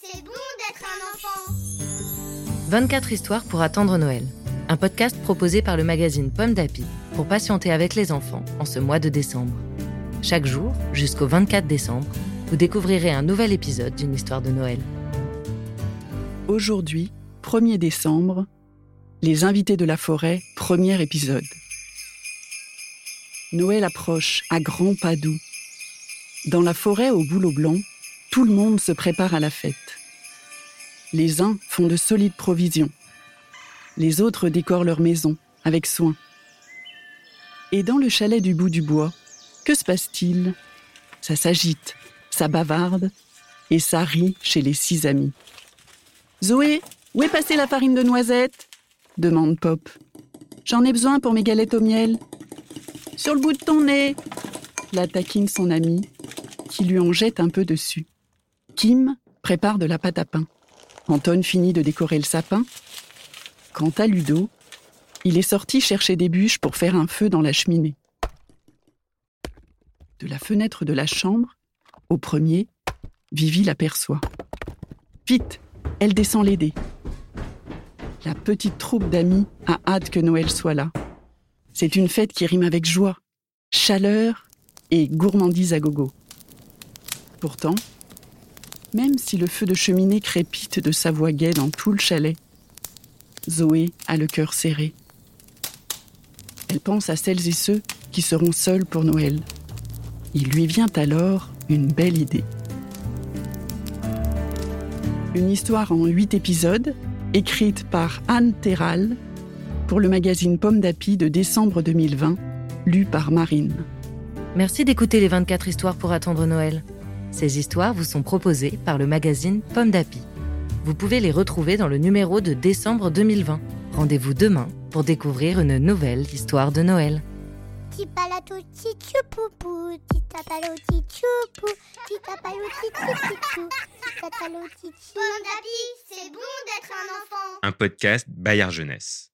c'est bon d'être un enfant. 24 histoires pour attendre Noël. Un podcast proposé par le magazine Pomme d'Api pour patienter avec les enfants en ce mois de décembre. Chaque jour, jusqu'au 24 décembre, vous découvrirez un nouvel épisode d'une histoire de Noël. Aujourd'hui, 1er décembre, Les invités de la forêt, premier épisode. Noël approche à grands pas doux. Dans la forêt au boulot blanc, tout le monde se prépare à la fête. Les uns font de solides provisions. Les autres décorent leur maison avec soin. Et dans le chalet du bout du bois, que se passe-t-il? Ça s'agite, ça bavarde et ça rit chez les six amis. Zoé, où est passée la farine de noisette? demande Pop. J'en ai besoin pour mes galettes au miel. Sur le bout de ton nez la taquine son ami, qui lui en jette un peu dessus. Kim prépare de la pâte à pain. Anton finit de décorer le sapin. Quant à Ludo, il est sorti chercher des bûches pour faire un feu dans la cheminée. De la fenêtre de la chambre, au premier, Vivi l'aperçoit. Vite, elle descend l'aider. La petite troupe d'amis a hâte que Noël soit là. C'est une fête qui rime avec joie, chaleur et gourmandise à gogo. Pourtant, même si le feu de cheminée crépite de sa voix gaie dans tout le chalet, Zoé a le cœur serré. Elle pense à celles et ceux qui seront seuls pour Noël. Il lui vient alors une belle idée. Une histoire en huit épisodes, écrite par Anne Terral pour le magazine Pomme d'Api de décembre 2020, lu par Marine. Merci d'écouter les 24 histoires pour attendre Noël. Ces histoires vous sont proposées par le magazine Pomme d'Api. Vous pouvez les retrouver dans le numéro de décembre 2020. Rendez-vous demain pour découvrir une nouvelle histoire de Noël. Bon d'api, c'est bon d'être un enfant. Un podcast Bayard Jeunesse.